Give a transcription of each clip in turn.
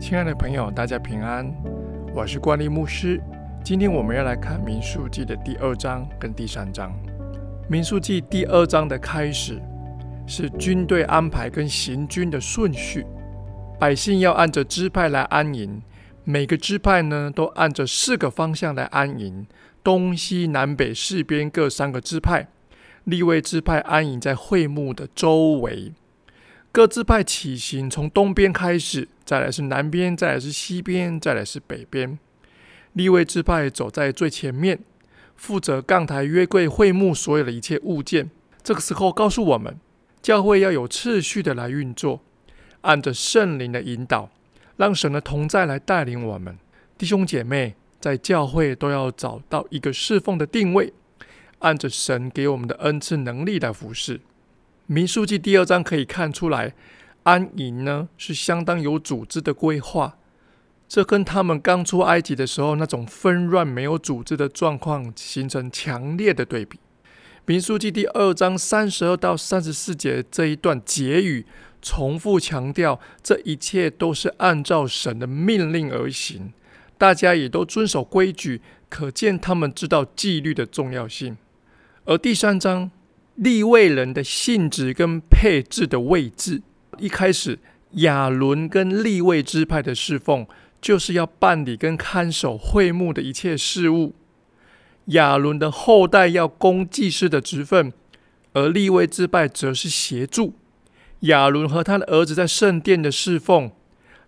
亲爱的朋友，大家平安，我是关立牧师。今天我们要来看《民数记》的第二章跟第三章。《民数记》第二章的开始是军队安排跟行军的顺序，百姓要按着支派来安营，每个支派呢都按着四个方向来安营，东西南北四边各三个支派，立位支派安营在会幕的周围。各支派起行，从东边开始，再来是南边，再来是西边，再来是北边。立位支派走在最前面，负责杠台、约柜、会幕所有的一切物件。这个时候告诉我们，教会要有次序的来运作，按着圣灵的引导，让神的同在来带领我们。弟兄姐妹在教会都要找到一个侍奉的定位，按着神给我们的恩赐能力来服侍。民数记第二章可以看出来，安营呢是相当有组织的规划，这跟他们刚出埃及的时候那种纷乱没有组织的状况形成强烈的对比。民数记第二章三十二到三十四节这一段结语，重复强调这一切都是按照神的命令而行，大家也都遵守规矩，可见他们知道纪律的重要性。而第三章。立位人的性质跟配置的位置，一开始亚伦跟立位支派的侍奉，就是要办理跟看守会幕的一切事务。亚伦的后代要供祭司的职分，而立位支派则是协助亚伦和他的儿子在圣殿的侍奉。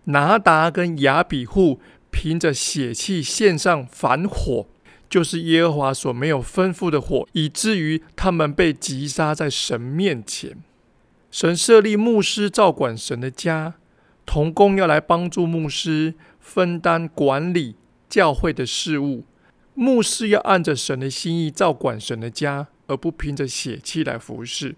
拿达跟亚比户凭着血气献上反火。就是耶和华所没有吩咐的火，以至于他们被击杀在神面前。神设立牧师照管神的家，童工要来帮助牧师分担管理教会的事务。牧师要按着神的心意照管神的家，而不凭着血气来服侍，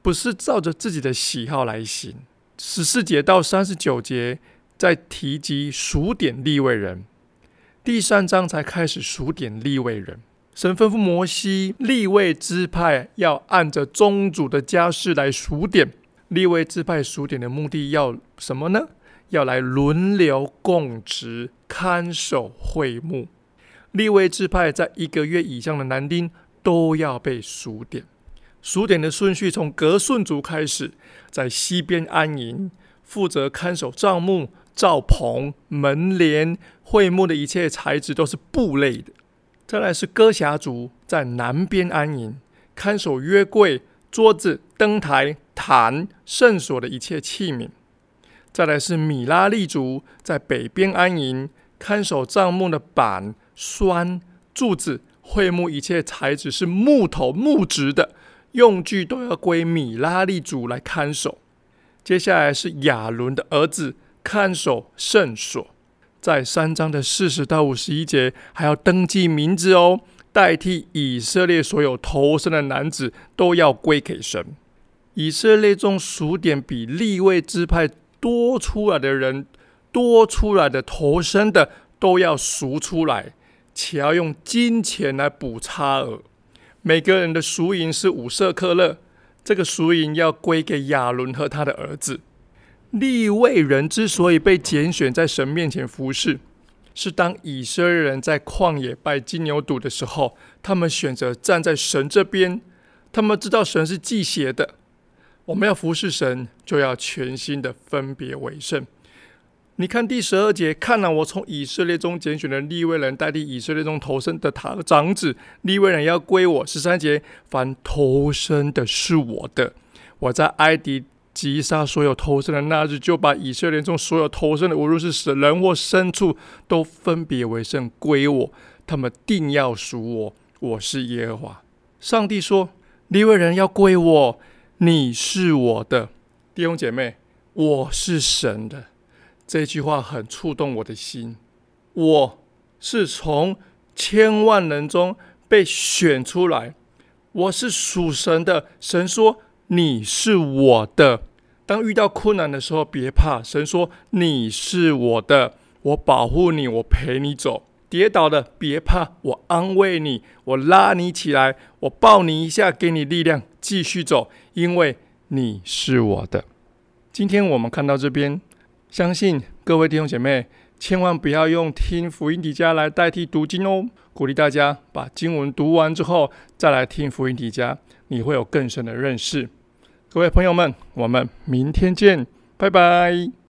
不是照着自己的喜好来行。十四节到三十九节在提及数点立位人。第三章才开始数点立位人，神吩咐摩西立位支派要按着宗主的家世来数点。立位支派数点的目的要什么呢？要来轮流供职看守会幕。立位支派在一个月以上的男丁都要被数点。数点的顺序从格顺族开始，在西边安营，负责看守帐幕。罩棚、门帘、会幕的一切材质都是布类的。再来是歌侠族在南边安营，看守约柜、桌子、灯台、坛、圣所的一切器皿。再来是米拉利族在北边安营，看守帐幕的板、栓、柱子。会幕一切材质是木头、木质的，用具都要归米拉利族来看守。接下来是亚伦的儿子。看守圣所，在三章的四十到五十一节，还要登记名字哦，代替以色列所有投生的男子都要归给神。以色列中数点比立位支派多出来的人，多出来的投生的都要赎出来，且要用金钱来补差额。每个人的赎银是五色克勒，这个赎银要归给亚伦和他的儿子。立位人之所以被拣选在神面前服侍，是当以色列人在旷野拜金牛犊的时候，他们选择站在神这边。他们知道神是祭邪的，我们要服侍神，就要全心的分别为圣。你看第十二节，看了我从以色列中拣选的立位人，代替以色列中投生的他长子，立位人要归我。十三节，凡投生的是我的，我在埃及。击杀所有投生的那日，就把以色列中所有投生的，无论是死人或牲畜，都分别为圣归我。他们定要属我，我是耶和华。上帝说：“利未人要归我，你是我的弟兄姐妹，我是神的。”这句话很触动我的心。我是从千万人中被选出来，我是属神的。神说：“你是我的。”当遇到困难的时候别怕神说你是我的我保护你我陪你走。跌倒了别怕我安慰你我拉你起来我抱你一下给你力量继续走因为你是我的。今天我们看到这边相信各位弟兄姐妹千万不要用听福音迪迦来代替读经哦。鼓励大家把经文读完之后再来听福音迪迦你会有更深的认识。各位朋友们我们明天见拜拜。